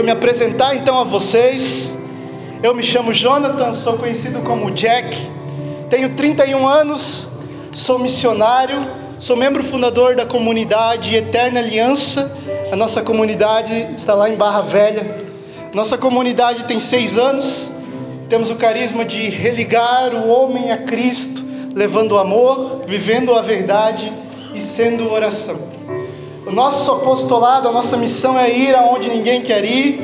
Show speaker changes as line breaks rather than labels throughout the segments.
me apresentar então a vocês. Eu me chamo Jonathan, sou conhecido como Jack. Tenho 31 anos, sou missionário, sou membro fundador da comunidade Eterna Aliança. A nossa comunidade está lá em Barra Velha. Nossa comunidade tem seis anos. Temos o carisma de religar o homem a Cristo, levando o amor, vivendo a verdade e sendo oração. O nosso apostolado, a nossa missão é ir aonde ninguém quer ir,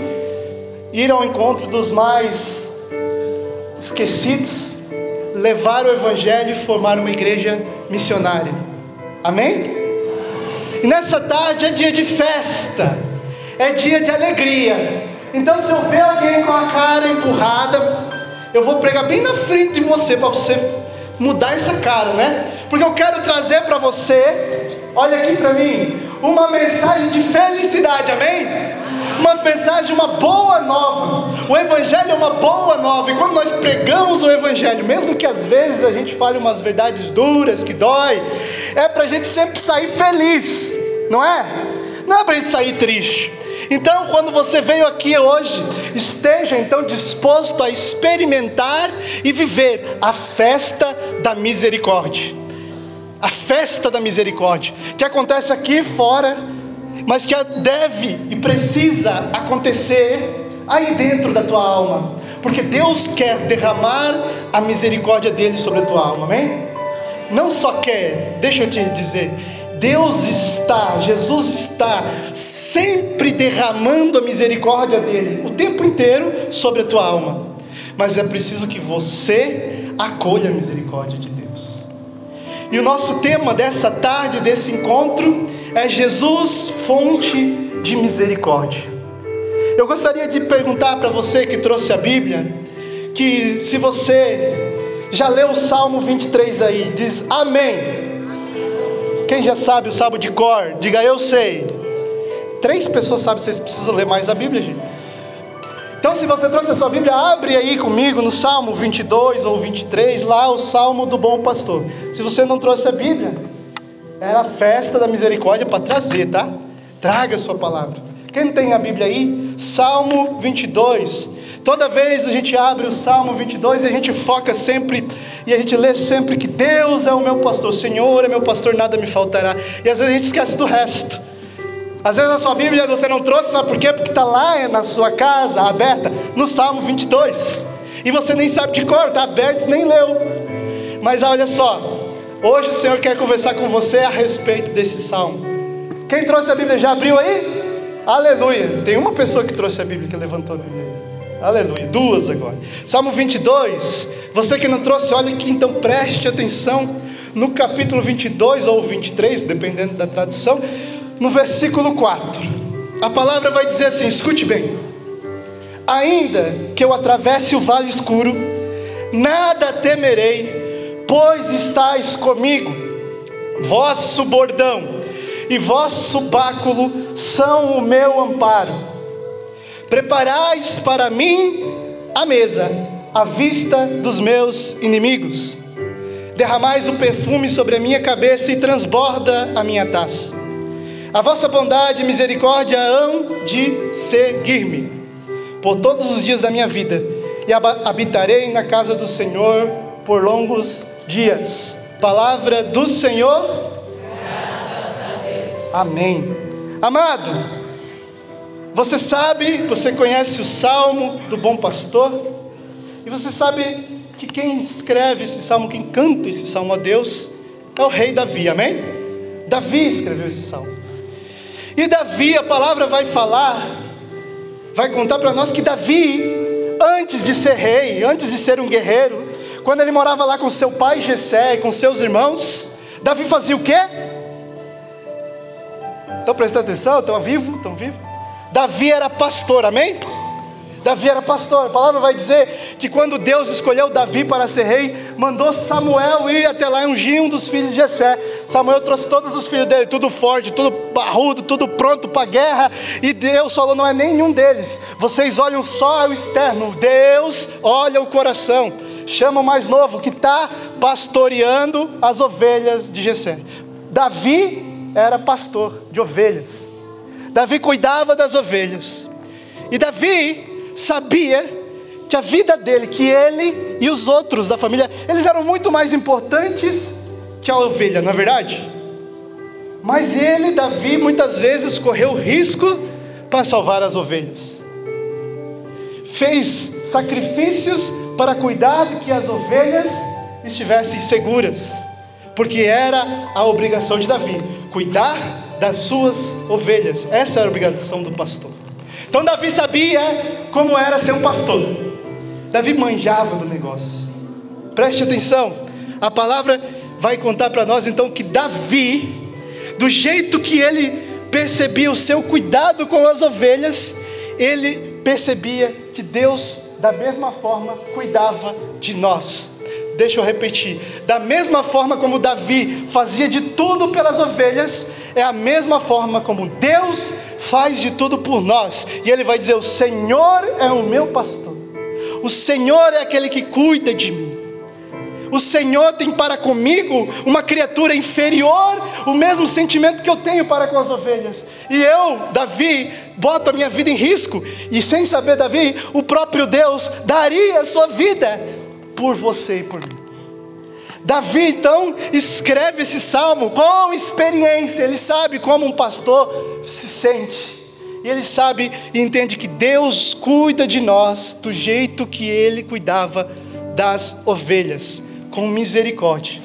ir ao encontro dos mais esquecidos, levar o Evangelho e formar uma igreja missionária. Amém? E nessa tarde é dia de festa, é dia de alegria. Então, se eu ver alguém com a cara empurrada, eu vou pregar bem na frente de você, para você mudar essa cara, né? Porque eu quero trazer para você, olha aqui para mim, uma mensagem de felicidade, amém? Uma mensagem, uma boa nova. O Evangelho é uma boa nova, e quando nós pregamos o Evangelho, mesmo que às vezes a gente fale umas verdades duras que dói, é para a gente sempre sair feliz, não é? Não é para a gente sair triste. Então, quando você veio aqui hoje, esteja então disposto a experimentar e viver a festa da misericórdia a festa da misericórdia, que acontece aqui fora, mas que deve e precisa acontecer aí dentro da tua alma, porque Deus quer derramar a misericórdia dele sobre a tua alma, amém? Não só quer, deixa eu te dizer, Deus está, Jesus está sempre derramando a misericórdia dele o tempo inteiro sobre a tua alma, mas é preciso que você acolha a misericórdia de. E o nosso tema dessa tarde, desse encontro, é Jesus, fonte de misericórdia. Eu gostaria de perguntar para você que trouxe a Bíblia, que se você já leu o Salmo 23 aí, diz amém. Quem já sabe o salmo de cor, diga eu sei. Três pessoas sabem, vocês precisam ler mais a Bíblia, gente. Então, se você trouxe a sua Bíblia, abre aí comigo no Salmo 22 ou 23, lá o Salmo do Bom Pastor. Se você não trouxe a Bíblia, é a festa da misericórdia para trazer, tá? Traga a sua palavra. Quem tem a Bíblia aí? Salmo 22. Toda vez a gente abre o Salmo 22 e a gente foca sempre e a gente lê sempre que Deus é o meu pastor, o Senhor é meu pastor, nada me faltará. E às vezes a gente esquece do resto. Às vezes a sua Bíblia você não trouxe, sabe por quê? Porque está lá na sua casa, aberta, no Salmo 22. E você nem sabe de cor, está aberto nem leu. Mas olha só, hoje o Senhor quer conversar com você a respeito desse salmo. Quem trouxe a Bíblia já abriu aí? Aleluia. Tem uma pessoa que trouxe a Bíblia que levantou a Bíblia. Aleluia. Duas agora. Salmo 22. Você que não trouxe, olha aqui, então preste atenção no capítulo 22 ou 23, dependendo da tradução no versículo 4. A palavra vai dizer assim: escute bem. Ainda que eu atravesse o vale escuro, nada temerei, pois estáis comigo. Vosso bordão e vosso báculo são o meu amparo. Preparais para mim a mesa, à vista dos meus inimigos. Derramais o perfume sobre a minha cabeça e transborda a minha taça. A vossa bondade e misericórdia hão de seguir-me por todos os dias da minha vida, e habitarei na casa do Senhor por longos dias. Palavra do Senhor. Amém. Amado, você sabe, você conhece o salmo do bom pastor, e você sabe que quem escreve esse salmo, quem canta esse salmo a Deus, é o rei Davi, amém? Davi escreveu esse salmo. E Davi, a palavra vai falar, vai contar para nós que Davi, antes de ser rei, antes de ser um guerreiro, quando ele morava lá com seu pai Jessé e com seus irmãos, Davi fazia o quê? Estão prestando atenção? Estão vivos? Estão vivos? Davi era pastor, amém? Davi era pastor. A palavra vai dizer que quando Deus escolheu Davi para ser rei, mandou Samuel ir até lá e ungir um dos filhos de Jessé. Samuel trouxe todos os filhos dele, tudo forte, tudo barrudo, tudo pronto para a guerra. E Deus falou: não é nenhum deles. Vocês olham só o externo. Deus olha o coração. Chama o mais novo que está pastoreando as ovelhas de Jessé. Davi era pastor de ovelhas. Davi cuidava das ovelhas. E Davi sabia que a vida dele, que ele e os outros da família, eles eram muito mais importantes que a ovelha, não é verdade? Mas ele, Davi, muitas vezes correu risco para salvar as ovelhas. Fez sacrifícios para cuidar de que as ovelhas estivessem seguras, porque era a obrigação de Davi, cuidar das suas ovelhas. Essa era a obrigação do pastor. Então Davi sabia como era ser um pastor. Davi manjava do negócio. Preste atenção. A palavra vai contar para nós então que Davi, do jeito que ele percebia o seu cuidado com as ovelhas, ele percebia que Deus, da mesma forma, cuidava de nós. Deixa eu repetir. Da mesma forma como Davi fazia de tudo pelas ovelhas, é a mesma forma como Deus faz de tudo por nós. E ele vai dizer: O Senhor é o meu pastor. O Senhor é aquele que cuida de mim. O Senhor tem para comigo uma criatura inferior, o mesmo sentimento que eu tenho para com as ovelhas. E eu, Davi, boto a minha vida em risco, e sem saber, Davi, o próprio Deus daria a sua vida por você e por mim. Davi então escreve esse salmo com experiência, ele sabe como um pastor se sente, e ele sabe e entende que Deus cuida de nós do jeito que ele cuidava das ovelhas, com misericórdia.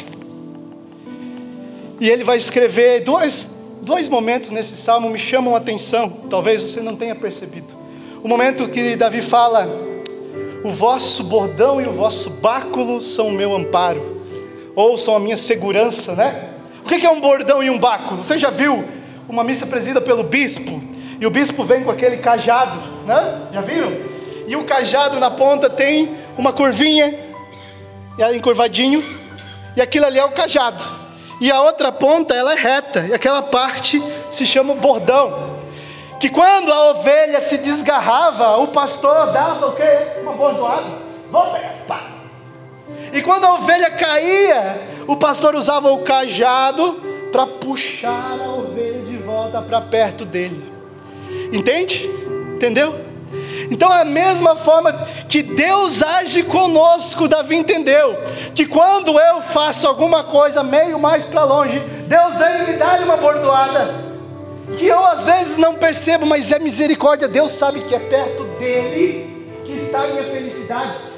E ele vai escrever dois, dois momentos nesse salmo me chamam a atenção, talvez você não tenha percebido. O momento que Davi fala: O vosso bordão e o vosso báculo são o meu amparo ou são a minha segurança, né? O que é um bordão e um báculo? Você já viu uma missa presidida pelo bispo? E o bispo vem com aquele cajado, né? Já viram? E o cajado na ponta tem uma curvinha, e aí encurvadinho, e aquilo ali é o cajado. E a outra ponta ela é reta, e aquela parte se chama bordão. Que quando a ovelha se desgarrava, o pastor dava o quê? Uma bordoada. Volta, pá, e quando a ovelha caía, o pastor usava o cajado para puxar a ovelha de volta para perto dele. Entende? Entendeu? Então, é a mesma forma que Deus age conosco, Davi entendeu que quando eu faço alguma coisa meio mais para longe, Deus vem e me dá uma bordoada, que eu às vezes não percebo, mas é misericórdia. Deus sabe que é perto dele que está a minha felicidade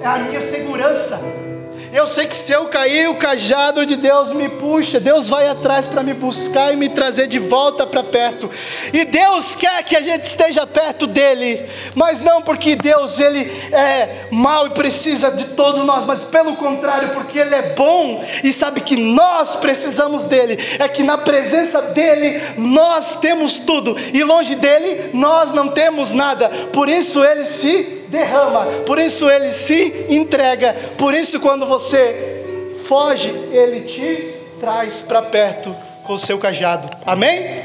é a minha segurança. Eu sei que se eu cair, o cajado de Deus me puxa, Deus vai atrás para me buscar e me trazer de volta para perto. E Deus quer que a gente esteja perto dele, mas não porque Deus ele é mau e precisa de todos nós, mas pelo contrário, porque ele é bom e sabe que nós precisamos dele. É que na presença dele nós temos tudo e longe dele nós não temos nada. Por isso ele se derrama, por isso ele se entrega, por isso quando você foge, ele te traz para perto com o seu cajado. Amém? Amém?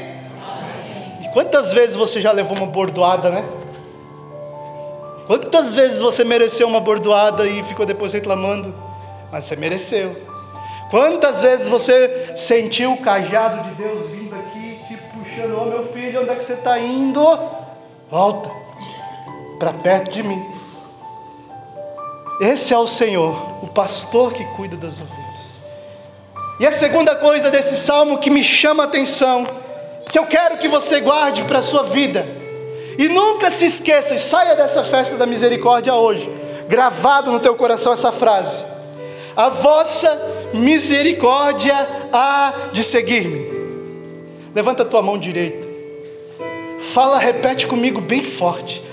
E quantas vezes você já levou uma bordoada, né? Quantas vezes você mereceu uma bordoada e ficou depois reclamando? Mas você mereceu. Quantas vezes você sentiu o cajado de Deus vindo aqui, te puxando, oh meu filho, onde é que você está indo? Volta para perto de mim. Esse é o Senhor, o pastor que cuida das ovelhas. E a segunda coisa desse salmo que me chama a atenção, que eu quero que você guarde para a sua vida, e nunca se esqueça, e saia dessa festa da misericórdia hoje, gravado no teu coração essa frase: A vossa misericórdia há de seguir-me. Levanta a tua mão direita. Fala, repete comigo bem forte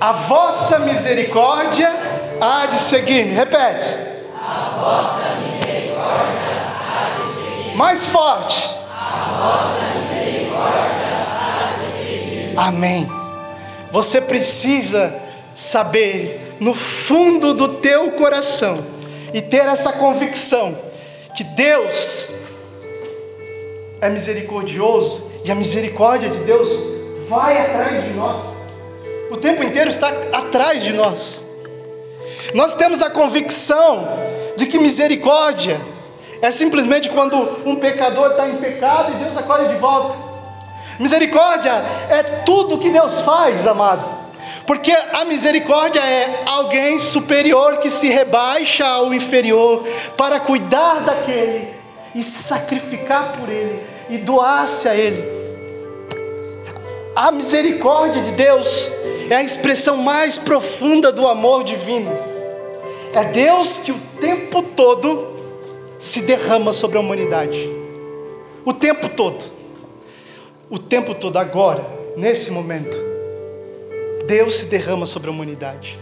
a vossa misericórdia há de seguir-me. Repete.
A vossa misericórdia há de seguir-me.
Mais forte.
A vossa misericórdia há de seguir-me.
Amém. Você precisa saber no fundo do teu coração e ter essa convicção que Deus é misericordioso e a misericórdia de Deus vai atrás de nós o tempo inteiro está atrás de nós. Nós temos a convicção de que misericórdia é simplesmente quando um pecador está em pecado e Deus acolhe de volta. Misericórdia é tudo que Deus faz, amado. Porque a misericórdia é alguém superior que se rebaixa ao inferior para cuidar daquele e se sacrificar por ele e doar-se a ele. A misericórdia de Deus é a expressão mais profunda do amor divino. É Deus que o tempo todo se derrama sobre a humanidade. O tempo todo. O tempo todo, agora, nesse momento. Deus se derrama sobre a humanidade.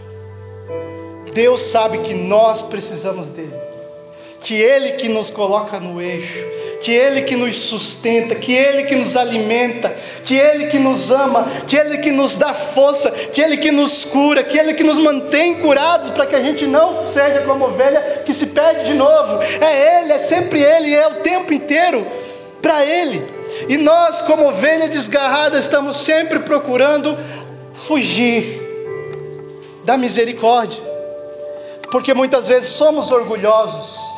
Deus sabe que nós precisamos dele. Que Ele que nos coloca no eixo, que Ele que nos sustenta, que Ele que nos alimenta, que Ele que nos ama, que Ele que nos dá força, que Ele que nos cura, que Ele que nos mantém curados para que a gente não seja como ovelha que se perde de novo. É Ele, é sempre Ele, é o tempo inteiro para Ele. E nós, como ovelha desgarrada, estamos sempre procurando fugir da misericórdia, porque muitas vezes somos orgulhosos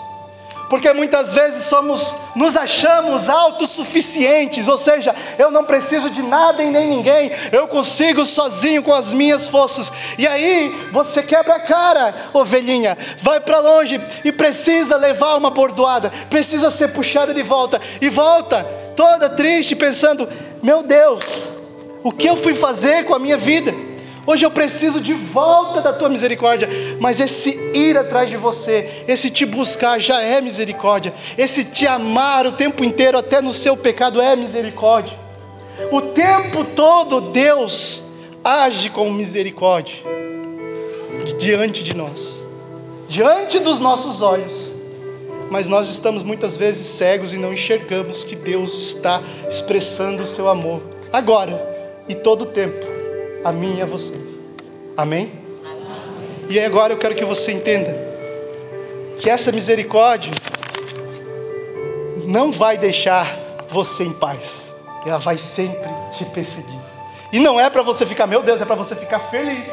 porque muitas vezes somos, nos achamos autossuficientes, ou seja, eu não preciso de nada e nem ninguém, eu consigo sozinho com as minhas forças. E aí você quebra a cara, ovelhinha, vai para longe e precisa levar uma bordoada, precisa ser puxada de volta e volta toda triste pensando: meu Deus, o que eu fui fazer com a minha vida? Hoje eu preciso de volta da tua misericórdia, mas esse ir atrás de você, esse te buscar já é misericórdia, esse te amar o tempo inteiro, até no seu pecado, é misericórdia. O tempo todo Deus age com misericórdia diante de nós, diante dos nossos olhos, mas nós estamos muitas vezes cegos e não enxergamos que Deus está expressando o seu amor, agora e todo o tempo a mim e a você. Amém? E agora eu quero que você entenda que essa misericórdia não vai deixar você em paz. Ela vai sempre te perseguir. E não é para você ficar, meu Deus, é para você ficar feliz.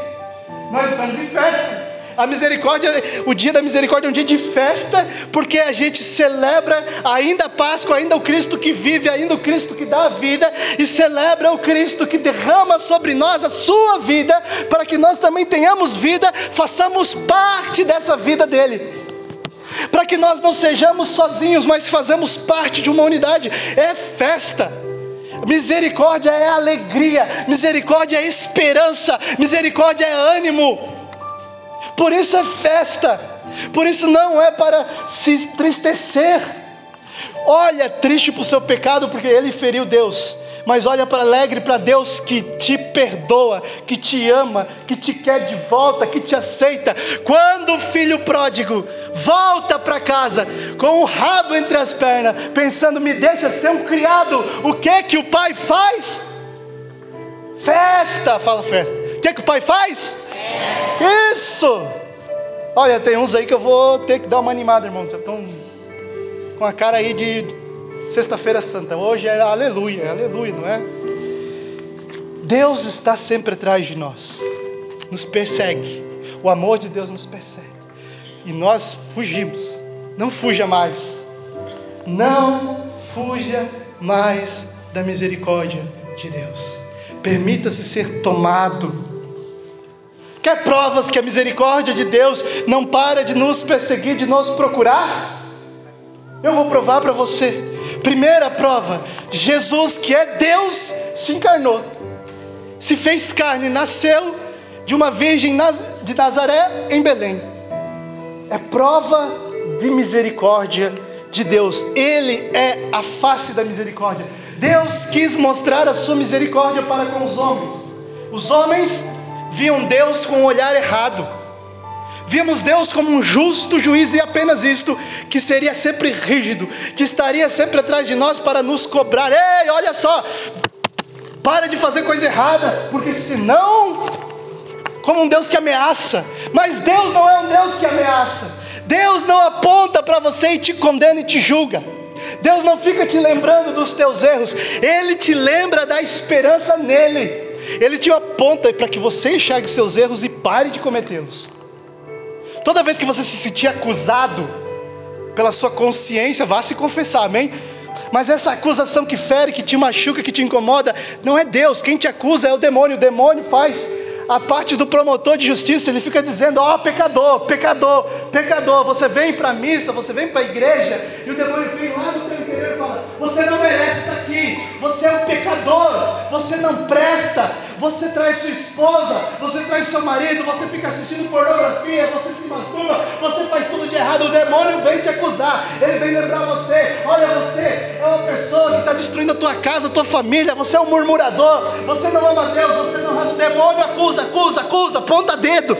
Nós estamos em festa. A misericórdia, o dia da misericórdia é um dia de festa, porque a gente celebra ainda a Páscoa, ainda o Cristo que vive, ainda o Cristo que dá a vida, e celebra o Cristo que derrama sobre nós a sua vida, para que nós também tenhamos vida, façamos parte dessa vida dele. Para que nós não sejamos sozinhos, mas fazemos parte de uma unidade. É festa. Misericórdia é alegria, misericórdia é esperança, misericórdia é ânimo. Por isso é festa. Por isso não é para se entristecer. Olha triste para o seu pecado, porque ele feriu Deus. Mas olha para alegre para Deus que te perdoa, que te ama, que te quer de volta, que te aceita. Quando o filho pródigo volta para casa com o rabo entre as pernas, pensando, me deixa ser um criado, o que que o pai faz? Festa, fala festa. O que que o pai faz? Isso! Olha, tem uns aí que eu vou ter que dar uma animada, irmão. Já estão com a cara aí de Sexta-feira Santa. Hoje é aleluia, é aleluia, não é? Deus está sempre atrás de nós, nos persegue. O amor de Deus nos persegue. E nós fugimos. Não fuja mais. Não fuja mais da misericórdia de Deus. Permita-se ser tomado Quer provas que a misericórdia de Deus não para de nos perseguir, de nos procurar? Eu vou provar para você. Primeira prova: Jesus, que é Deus, se encarnou, se fez carne, nasceu de uma virgem de Nazaré em Belém. É prova de misericórdia de Deus. Ele é a face da misericórdia. Deus quis mostrar a sua misericórdia para com os homens. Os homens viam Deus com um olhar errado. Víamos Deus como um justo juiz e apenas isto, que seria sempre rígido, que estaria sempre atrás de nós para nos cobrar. Ei, olha só, para de fazer coisa errada, porque senão, como um Deus que ameaça, mas Deus não é um Deus que ameaça. Deus não aponta para você e te condena e te julga. Deus não fica te lembrando dos teus erros, Ele te lembra da esperança nele. Ele te aponta para que você enxergue seus erros e pare de cometê-los. Toda vez que você se sentir acusado pela sua consciência, vá se confessar, amém? Mas essa acusação que fere, que te machuca, que te incomoda, não é Deus. Quem te acusa é o demônio. O demônio faz a parte do promotor de justiça, ele fica dizendo: Ó, oh, pecador, pecador, pecador, você vem para a missa, você vem para a igreja, e o demônio vem lá do teu Você não merece estar aqui, você é um pecador, você não presta, você traz sua esposa, você traz seu marido, você fica assistindo pornografia, você se masturba, você faz tudo de errado, o demônio vem te acusar, ele vem lembrar você, olha você é uma pessoa que está destruindo a tua casa, a tua família, você é um murmurador, você não ama Deus, você não ama o demônio, acusa, acusa, acusa, ponta dedo.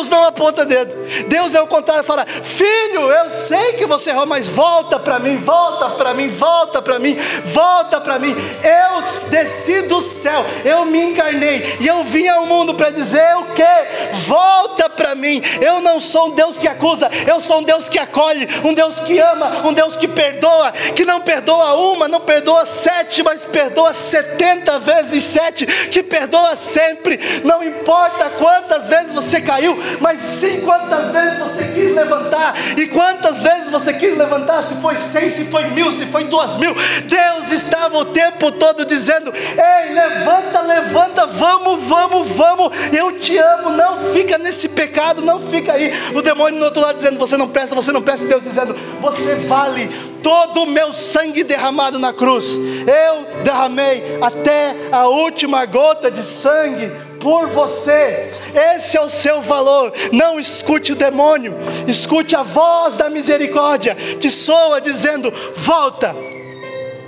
Deus não aponta dedo. Deus é o contrário, fala: Filho, eu sei que você errou, mas volta para mim, volta para mim, volta para mim, volta para mim. Eu desci do céu, eu me encarnei e eu vim ao mundo para dizer o que? Volta para mim. Eu não sou um Deus que acusa, eu sou um Deus que acolhe, um Deus que ama, um Deus que perdoa, que não perdoa uma, não perdoa sete, mas perdoa setenta vezes sete, que perdoa sempre. Não importa quantas vezes você caiu, mas sim quantas vezes você quis levantar, e quantas vezes você quis levantar, se foi cem, se foi mil, se foi duas mil, Deus estava o tempo todo dizendo: Ei, levanta, levanta, vamos, vamos, vamos, eu te amo, não fica nesse pecado, não fica aí. O demônio do outro lado dizendo: Você não presta, você não presta, Deus dizendo: Você vale todo o meu sangue derramado na cruz, eu derramei até a última gota de sangue por você. Esse é o seu valor. Não escute o demônio, escute a voz da misericórdia que soa dizendo: volta.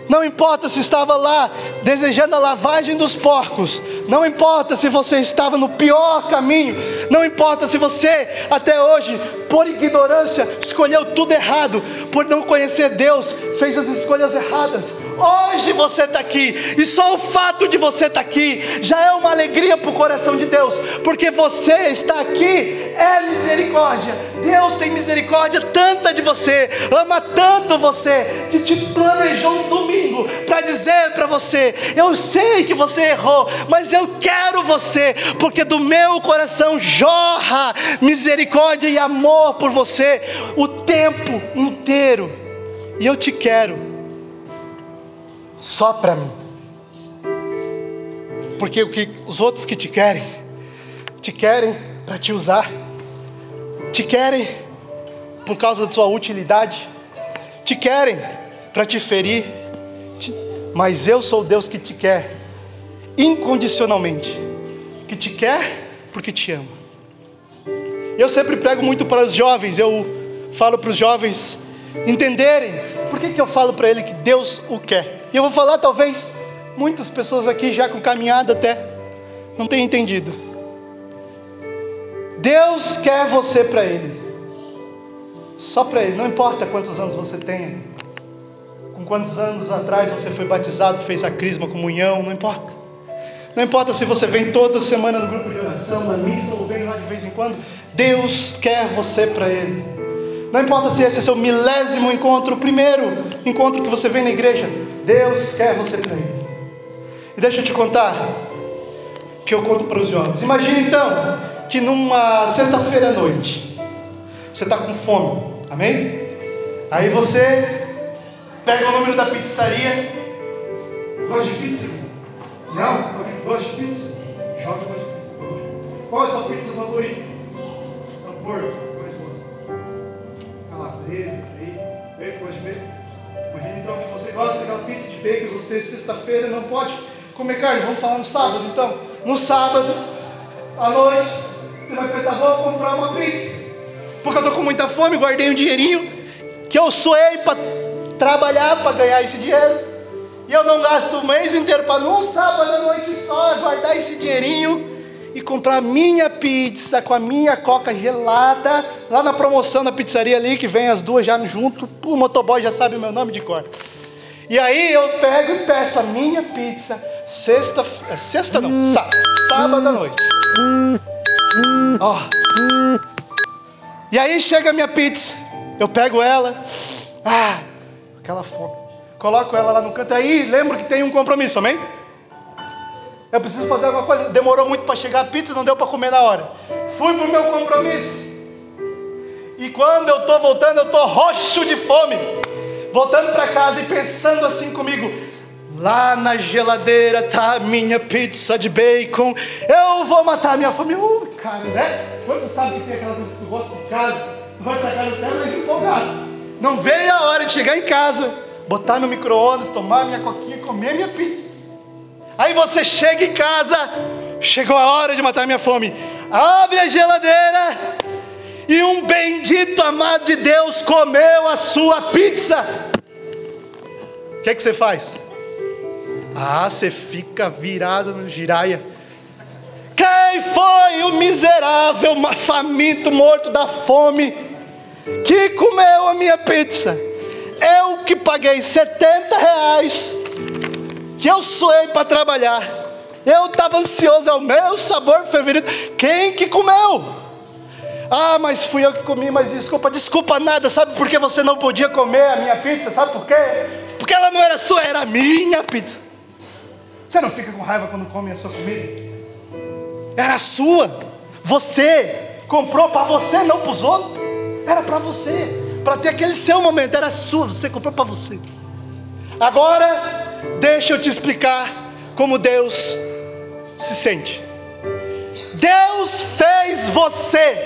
Não importa se estava lá desejando a lavagem dos porcos, não importa se você estava no pior caminho, não importa se você até hoje, por ignorância, escolheu tudo errado, por não conhecer Deus, fez as escolhas erradas. Hoje você está aqui, e só o fato de você estar tá aqui já é uma alegria para o coração de Deus, porque você está aqui é misericórdia. Deus tem misericórdia tanta de você, ama tanto você, que te planejou um domingo para dizer para você: Eu sei que você errou, mas eu quero você, porque do meu coração jorra misericórdia e amor por você o tempo inteiro, e eu te quero só para mim. Porque o que os outros que te querem, te querem para te usar, te querem por causa da sua utilidade, te querem para te ferir, te... mas eu sou Deus que te quer incondicionalmente, que te quer porque te ama. Eu sempre prego muito para os jovens, eu falo para os jovens entenderem por que, que eu falo para ele que Deus o quer. E eu vou falar, talvez, muitas pessoas aqui já com caminhada até não tenham entendido. Deus quer você para Ele, só para Ele, não importa quantos anos você tenha, com quantos anos atrás você foi batizado, fez a crisma, comunhão, não importa. Não importa se você vem toda semana no grupo de oração, na missa, ou vem lá de vez em quando, Deus quer você para Ele. Não importa se esse é seu milésimo encontro, o primeiro encontro que você vem na igreja, Deus quer você Ele. E deixa eu te contar, que eu conto para os jovens. Imagina então que numa sexta-feira à noite, você está com fome, amém? Aí você pega o número da pizzaria. Gosta de pizza? Não? Gosta de pizza? Jovem gosta de pizza. Qual é a tua pizza favorita? Sabor? É Calabresa, bacon, gosta? Imagina então que você gosta daquela pizza de bacon, você sexta-feira não pode comer carne. Vamos falar no sábado então. No sábado, à noite, você vai pensar, vou comprar uma pizza. Porque eu estou com muita fome, guardei um dinheirinho que eu suei para trabalhar para ganhar esse dinheiro. E eu não gasto o mês inteiro para num sábado à noite só guardar esse dinheirinho e comprar minha pizza com a minha coca gelada, lá na promoção da pizzaria ali, que vem as duas já junto, o motoboy já sabe o meu nome de cor. E aí eu pego e peço a minha pizza, sexta, é, sexta não, sábado, à noite. Ó. E aí chega a minha pizza, eu pego ela, ah, aquela fome, coloco ela lá no canto, aí lembro que tem um compromisso, amém? Eu preciso fazer alguma coisa. Demorou muito para chegar a pizza, não deu para comer na hora. Fui para o meu compromisso. E quando eu estou voltando, eu estou roxo de fome. Voltando para casa e pensando assim comigo: Lá na geladeira tá a minha pizza de bacon. Eu vou matar a minha fome. Uh, cara, né? Quando sabe que tem aquela coisa que tu gosta de casa, vai pra casa até mais empolgado. Não veio a hora de chegar em casa, botar no micro-ondas, tomar minha coquinha comer minha pizza. Aí você chega em casa, chegou a hora de matar minha fome. Abre a geladeira e um bendito amado de Deus comeu a sua pizza. O que, é que você faz? Ah, você fica virado no giraia. Quem foi o miserável, faminto, morto da fome, que comeu a minha pizza? Eu que paguei 70 reais, que eu suei para trabalhar. Eu estava ansioso, é o meu sabor favorito. Quem que comeu? Ah, mas fui eu que comi, mas desculpa, desculpa nada. Sabe por que você não podia comer a minha pizza? Sabe por quê? Porque ela não era sua, era minha pizza. Você não fica com raiva quando come a sua comida? Era sua. Você comprou para você, não para os outros. Era para você, para ter aquele seu momento. Era sua, você comprou para você. Agora, deixa eu te explicar como Deus se sente. Deus fez você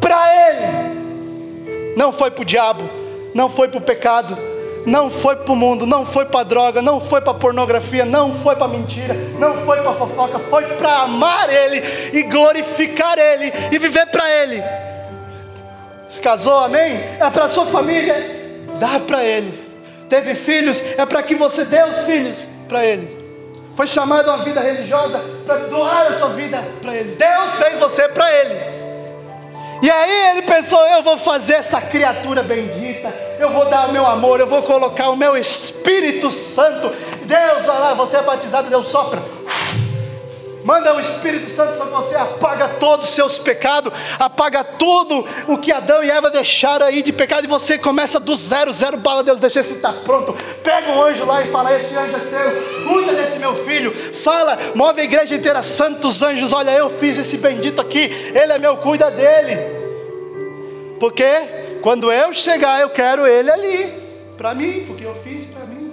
para Ele. Não foi para o diabo, não foi para o pecado, não foi para o mundo, não foi para droga, não foi para pornografia, não foi para mentira, não foi para fofoca, foi para amar Ele e glorificar Ele e viver para Ele. Se casou, amém? É para sua família, dá para Ele. Teve filhos, é para que você dê os filhos para Ele. Foi chamado a uma vida religiosa para doar a sua vida para Ele. Deus fez você para Ele. E aí ele pensou: eu vou fazer essa criatura bendita, eu vou dar o meu amor, eu vou colocar o meu Espírito Santo. Deus vai lá, você é batizado, Deus sopra. Manda o Espírito Santo para você, apaga todos os seus pecados, apaga tudo o que Adão e Eva deixaram aí de pecado, e você começa do zero, zero bala, Deus, deixa esse estar pronto. Pega um anjo lá e fala: Esse anjo é teu, cuida desse meu filho. Fala, move a igreja inteira, santos anjos, olha, eu fiz esse bendito aqui, ele é meu, cuida dele. Porque quando eu chegar, eu quero ele ali, para mim, porque eu fiz para mim.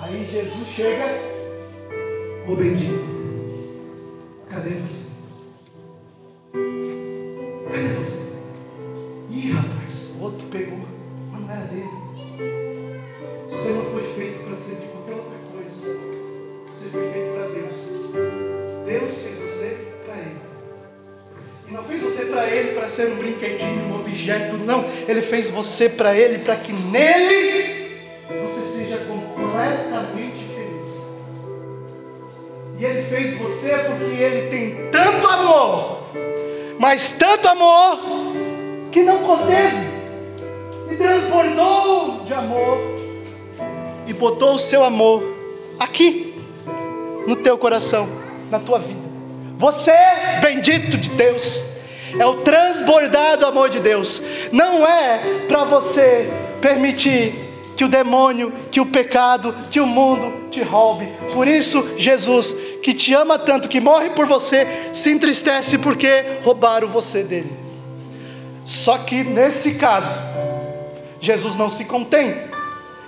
Aí Jesus chega, o bendito. Cadê você? Cadê você? Ih, rapaz, o outro pegou, mas não era dele. Você não foi feito para ser de qualquer outra coisa. Você foi feito para Deus. Deus fez você para Ele. E não fez você para Ele para ser um brinquedinho, um objeto, não. Ele fez você para Ele para que nele você porque Ele tem tanto amor, mas tanto amor, que não conteve, e transbordou de amor, e botou o seu amor aqui, no teu coração, na tua vida. Você, bendito de Deus, é o transbordado amor de Deus, não é para você permitir que o demônio, que o pecado, que o mundo te roube. Por isso, Jesus, que te ama tanto, que morre por você, se entristece porque roubaram você dele. Só que nesse caso, Jesus não se contém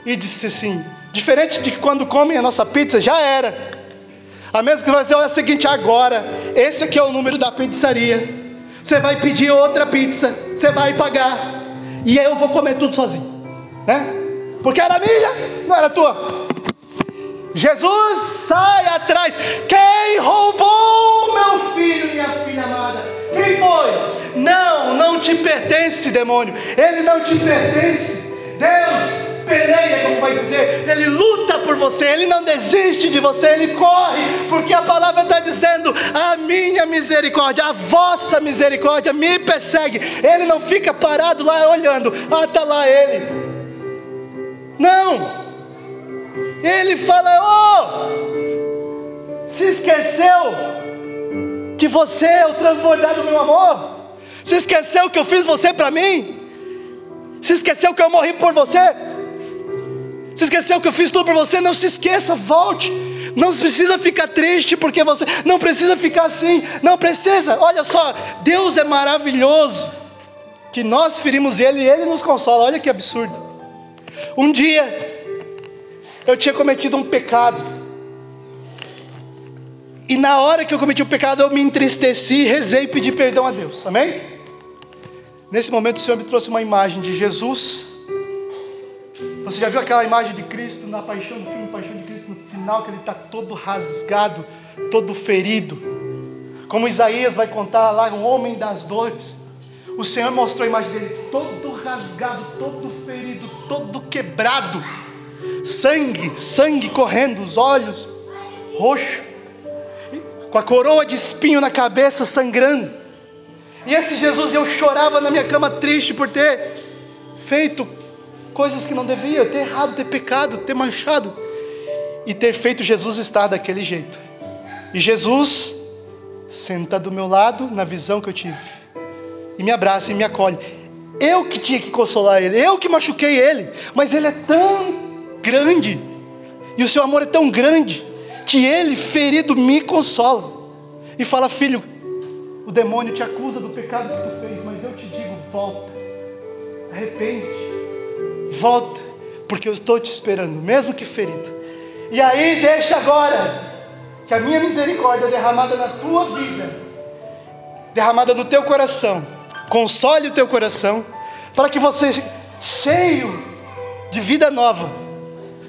e disse assim: diferente de quando comem a nossa pizza, já era. A mesma que vai dizer: olha, é o seguinte, agora, esse aqui é o número da pizzaria. Você vai pedir outra pizza, você vai pagar, e aí eu vou comer tudo sozinho, né? porque era minha, não era tua. Jesus sai atrás. Quem roubou meu filho, minha filha amada? Quem foi? Não, não te pertence, demônio. Ele não te pertence. Deus peleia, como vai dizer, Ele luta por você, Ele não desiste de você, Ele corre, porque a palavra está dizendo: a minha misericórdia, a vossa misericórdia me persegue. Ele não fica parado lá olhando, ah, está lá Ele. Não. Ele fala: Oh, se esqueceu que você é o transbordado do meu amor? Se esqueceu que eu fiz você para mim? Se esqueceu que eu morri por você? Se esqueceu que eu fiz tudo por você? Não se esqueça, volte. Não precisa ficar triste porque você. Não precisa ficar assim. Não precisa. Olha só, Deus é maravilhoso. Que nós ferimos Ele e Ele nos consola. Olha que absurdo. Um dia, eu tinha cometido um pecado. E na hora que eu cometi o pecado, eu me entristeci, rezei e pedi perdão a Deus. Amém? Nesse momento, o Senhor me trouxe uma imagem de Jesus. Você já viu aquela imagem de Cristo na paixão do filme Paixão de Cristo, no final, que ele está todo rasgado, todo ferido. Como Isaías vai contar lá, um homem das dores. O Senhor mostrou a imagem dele todo rasgado, todo ferido, todo quebrado. Sangue, sangue correndo, os olhos roxos com a coroa de espinho na cabeça, sangrando. E esse Jesus, eu chorava na minha cama triste por ter feito coisas que não devia, ter errado, ter pecado, ter manchado e ter feito Jesus estar daquele jeito. E Jesus senta do meu lado na visão que eu tive e me abraça e me acolhe. Eu que tinha que consolar ele, eu que machuquei ele, mas ele é tão grande. E o seu amor é tão grande que ele, ferido, me consola e fala: Filho, o demônio te acusa do pecado que tu fez, mas eu te digo: volta, arrepende, volta, porque eu estou te esperando, mesmo que ferido. E aí, deixa agora que a minha misericórdia derramada na tua vida, derramada no teu coração, console o teu coração, para que você, cheio de vida nova,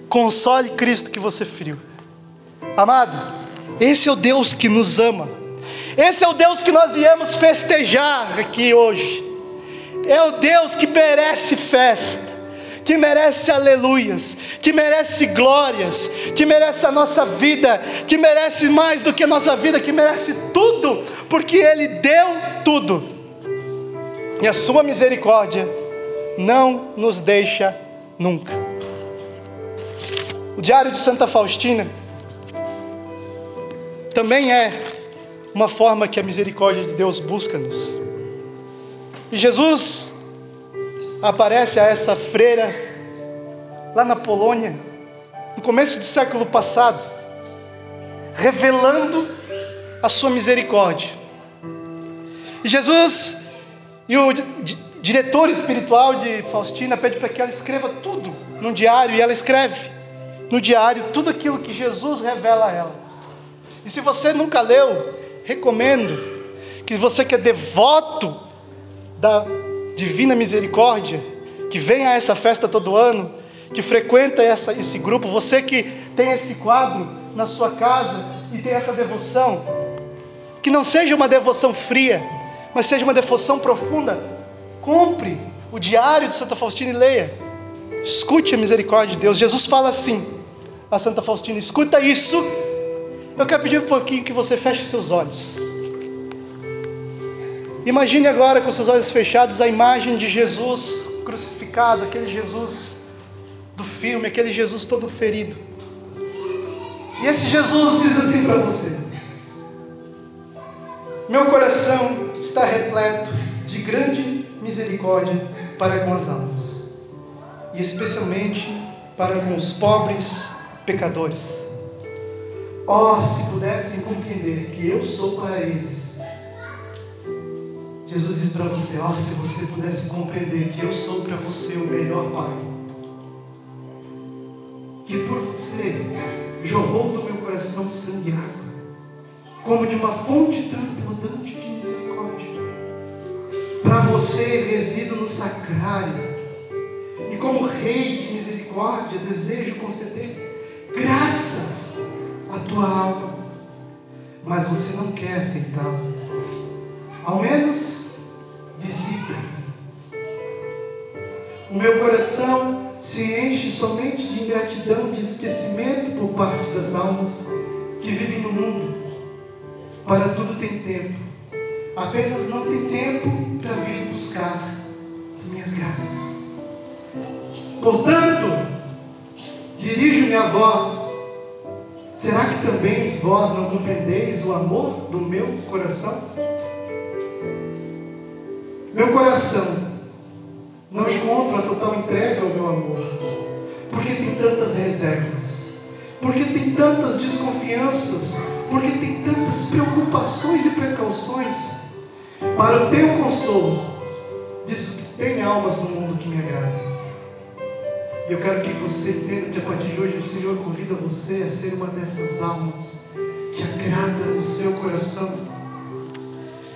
console Cristo que você feriu. Amado, esse é o Deus que nos ama. Esse é o Deus que nós viemos festejar aqui hoje. É o Deus que merece festa, que merece aleluias, que merece glórias, que merece a nossa vida, que merece mais do que a nossa vida, que merece tudo, porque Ele deu tudo. E a Sua misericórdia não nos deixa nunca. O Diário de Santa Faustina também é uma forma que a misericórdia de Deus busca-nos. E Jesus aparece a essa freira lá na Polônia, no começo do século passado, revelando a sua misericórdia. E Jesus e o diretor espiritual de Faustina pede para que ela escreva tudo num diário e ela escreve no diário tudo aquilo que Jesus revela a ela. E se você nunca leu, recomendo que você que é devoto da divina misericórdia, que vem a essa festa todo ano, que frequenta essa, esse grupo, você que tem esse quadro na sua casa e tem essa devoção, que não seja uma devoção fria, mas seja uma devoção profunda. Compre o diário de Santa Faustina e leia. Escute a misericórdia de Deus. Jesus fala assim a Santa Faustina: escuta isso eu quero pedir um pouquinho que você feche seus olhos. Imagine agora com seus olhos fechados a imagem de Jesus crucificado, aquele Jesus do filme, aquele Jesus todo ferido. E esse Jesus diz assim para você: Meu coração está repleto de grande misericórdia para com as almas, e especialmente para com os pobres pecadores Oh, se pudessem compreender que eu sou para eles. Jesus diz para você: Oh, se você pudesse compreender que eu sou para você o melhor Pai. Que por você jorrou do meu coração sangue e água, como de uma fonte transbordante de misericórdia. Para você resido no sacrário, e como Rei de misericórdia desejo conceder graças a tua alma, mas você não quer aceitá-lo. Ao menos visita. O meu coração se enche somente de ingratidão, de esquecimento por parte das almas que vivem no mundo. Para tudo tem tempo, apenas não tem tempo para vir buscar as minhas graças. Portanto, dirijo-me a vós Será que também vós não compreendeis o amor do meu coração? Meu coração não encontra a total entrega ao meu amor, porque tem tantas reservas, porque tem tantas desconfianças, porque tem tantas preocupações e precauções para o teu consolo. Diz que tem almas no mundo que me agradam. E eu quero que você entenda que a partir de hoje o Senhor convida você a ser uma dessas almas que agrada o seu coração.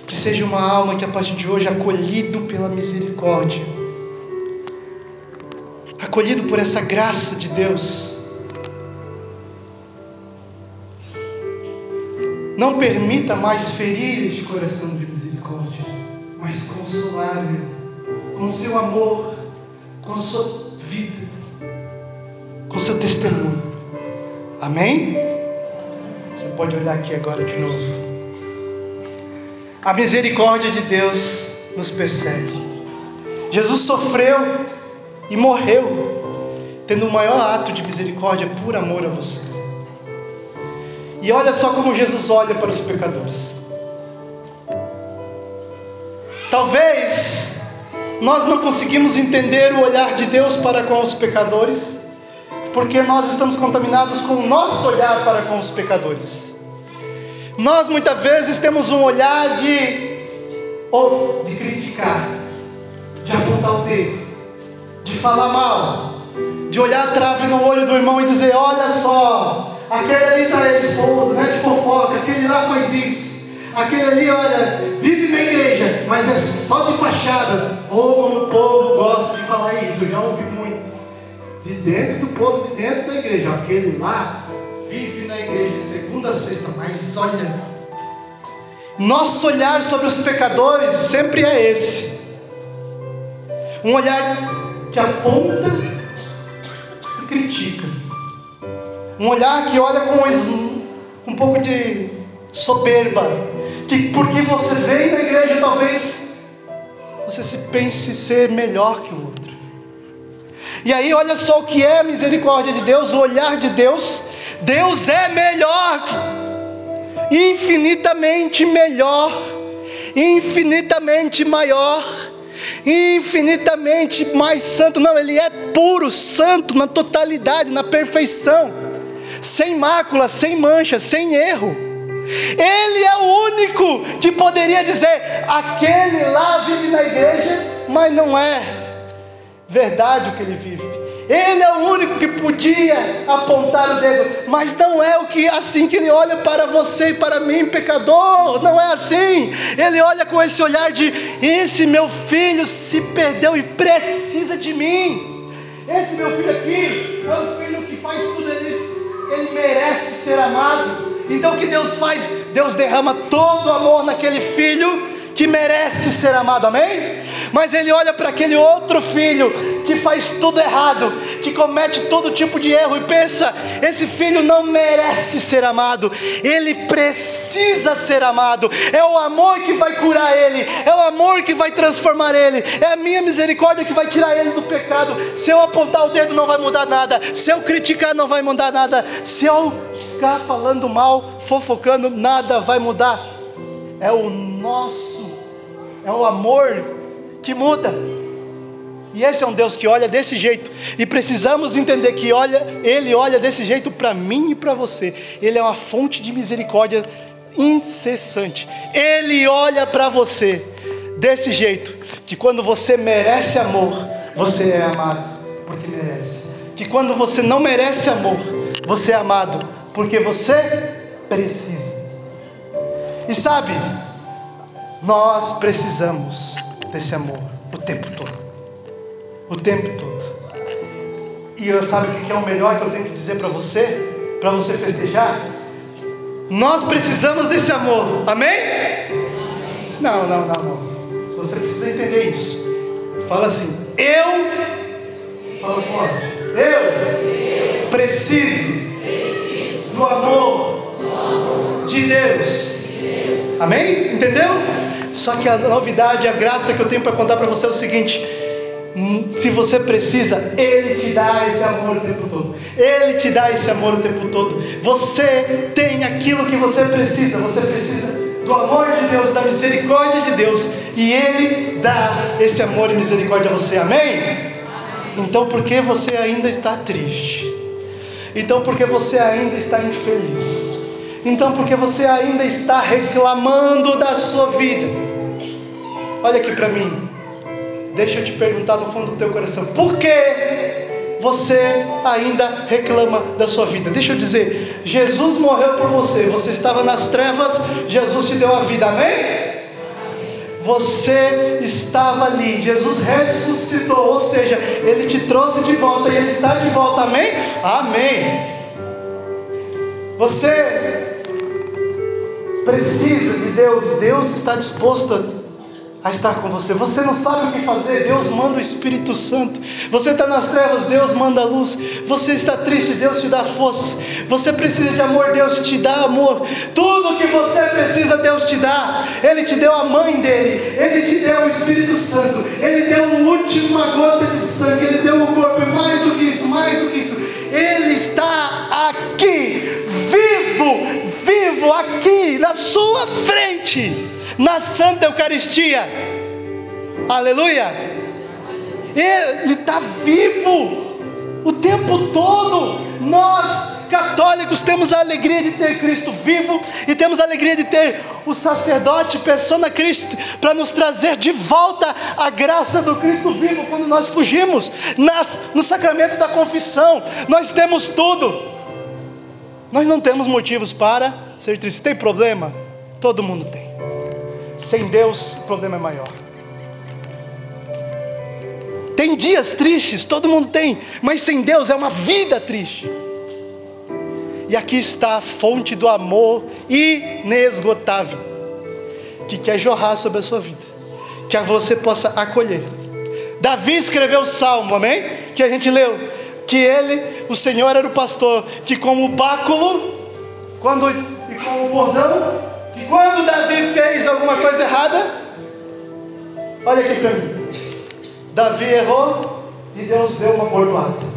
Que seja uma alma que a partir de hoje é acolhido pela misericórdia, acolhido por essa graça de Deus. Não permita mais ferir este coração de misericórdia, mas consolar me com seu amor, com seu testemunho. Amém? Você pode olhar aqui agora de novo. A misericórdia de Deus nos persegue. Jesus sofreu e morreu, tendo o maior ato de misericórdia por amor a você. E olha só como Jesus olha para os pecadores. Talvez nós não conseguimos entender o olhar de Deus para com os pecadores, porque nós estamos contaminados com o nosso olhar para com os pecadores. Nós muitas vezes temos um olhar de ou de criticar, de apontar o dedo, de falar mal, de olhar trave no olho do irmão e dizer: Olha só, aquele ali está a esposa, né, de fofoca, aquele lá faz isso. Aquele ali, olha, vive na igreja, mas é só de fachada. Ou como o povo gosta de falar isso, eu já ouvi muito. De dentro do povo, de dentro da igreja. Aquele lá vive na igreja de segunda a sexta, mas olha. Nosso olhar sobre os pecadores sempre é esse. Um olhar que aponta e critica. Um olhar que olha com um pouco de soberba que porque você veio na igreja, talvez você se pense ser melhor que o outro. E aí, olha só o que é a misericórdia de Deus, o olhar de Deus. Deus é melhor, infinitamente melhor, infinitamente maior, infinitamente mais santo. Não, Ele é puro, santo na totalidade, na perfeição, sem mácula, sem mancha, sem erro. Ele é o único que poderia dizer: aquele lá vive na igreja, mas não é verdade o que ele vive. Ele é o único que podia apontar o dedo, mas não é o que assim que ele olha para você e para mim, pecador. Não é assim. Ele olha com esse olhar de: esse meu filho se perdeu e precisa de mim. Esse meu filho aqui é um filho que faz tudo, ele, ele merece ser amado. Então o que Deus faz? Deus derrama todo o amor naquele filho que merece ser amado, amém? Mas ele olha para aquele outro filho que faz tudo errado, que comete todo tipo de erro e pensa: esse filho não merece ser amado, ele precisa ser amado. É o amor que vai curar ele, é o amor que vai transformar ele, é a minha misericórdia que vai tirar ele do pecado. Se eu apontar o dedo, não vai mudar nada, se eu criticar, não vai mudar nada, se eu ficar falando mal, fofocando, nada vai mudar. É o nosso, é o amor que muda. E esse é um Deus que olha desse jeito. E precisamos entender que olha, Ele olha desse jeito para mim e para você. Ele é uma fonte de misericórdia incessante. Ele olha para você desse jeito. Que quando você merece amor, você é amado, porque merece. Que quando você não merece amor, você é amado, porque você precisa. E sabe, nós precisamos desse amor o tempo todo. O tempo todo. E eu sabe o que é o melhor que eu tenho que dizer para você? Para você festejar? Nós precisamos desse amor. Amém? Não, não, não, não. Você precisa entender isso. Fala assim: Eu. Fala forte. Eu preciso do amor de Deus. Amém? Entendeu? Só que a novidade, a graça que eu tenho para contar para você é o seguinte: hum, se você precisa, Ele te dá esse amor o tempo todo. Ele te dá esse amor o tempo todo. Você tem aquilo que você precisa. Você precisa do amor de Deus, da misericórdia de Deus. E Ele dá esse amor e misericórdia a você. Amém? Amém. Então, por que você ainda está triste? Então, porque você ainda está infeliz. Então, porque você ainda está reclamando da sua vida. Olha aqui para mim. Deixa eu te perguntar no fundo do teu coração: por que você ainda reclama da sua vida. Deixa eu dizer, Jesus morreu por você, você estava nas trevas, Jesus te deu a vida, amém? Você estava ali, Jesus ressuscitou, ou seja, Ele te trouxe de volta e Ele está de volta, amém? Amém. Você precisa de Deus, Deus está disposto a estar com você. Você não sabe o que fazer, Deus manda o Espírito Santo. Você está nas trevas, Deus manda a luz. Você está triste, Deus te dá força. Você precisa de amor, Deus te dá amor. Tudo que você precisa, Deus te dá. Ele te deu a mãe dele, ele te deu o Espírito Santo, ele deu a última gota de sangue, ele deu o corpo, e mais do que isso, mais do que isso. Ele está aqui, vivo, vivo, aqui, na sua frente na Santa Eucaristia. Aleluia! Ele está vivo o tempo todo. Nós, católicos, temos a alegria de ter Cristo vivo e temos a alegria de ter o sacerdote, persona Cristo, para nos trazer de volta a graça do Cristo vivo quando nós fugimos nas, no sacramento da confissão. Nós temos tudo. Nós não temos motivos para ser tristes. Tem problema? Todo mundo tem. Sem Deus, o problema é maior. Tem dias tristes, todo mundo tem, mas sem Deus é uma vida triste. E aqui está a fonte do amor inesgotável, que quer jorrar sobre a sua vida, que você possa acolher. Davi escreveu o salmo, amém? Que a gente leu, que ele, o Senhor era o pastor, que como o báculo, quando e como o bordão, que quando Davi fez alguma coisa errada, olha aqui para mim. Davi errou e Deus deu uma bordoada.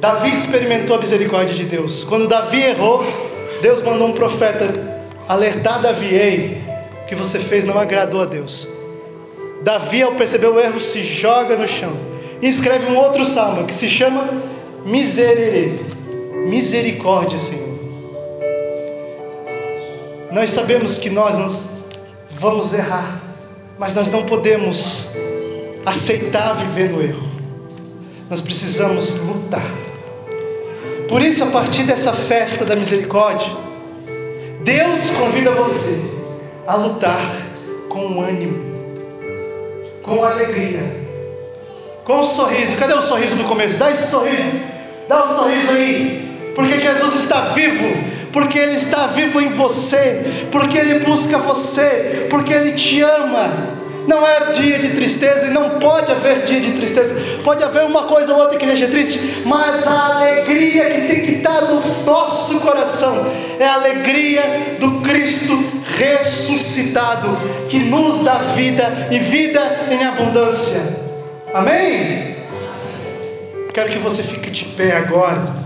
Davi experimentou a misericórdia de Deus. Quando Davi errou, Deus mandou um profeta alertar Davi: Ei, o que você fez não agradou a Deus. Davi, ao perceber o erro, se joga no chão e escreve um outro salmo que se chama Miserere. Misericórdia, Senhor. Nós sabemos que nós vamos errar, mas nós não podemos aceitar viver no erro. Nós precisamos lutar. Por isso, a partir dessa festa da misericórdia, Deus convida você a lutar com ânimo, com alegria, com um sorriso. Cadê o sorriso no começo? Dá esse sorriso, dá um sorriso aí, porque Jesus está vivo porque Ele está vivo em você, porque Ele busca você, porque Ele te ama. Não é dia de tristeza e não pode haver dia de tristeza. Pode haver uma coisa ou outra que deixa triste, mas a alegria que tem que estar no nosso coração é a alegria do Cristo ressuscitado, que nos dá vida e vida em abundância. Amém? Quero que você fique de pé agora.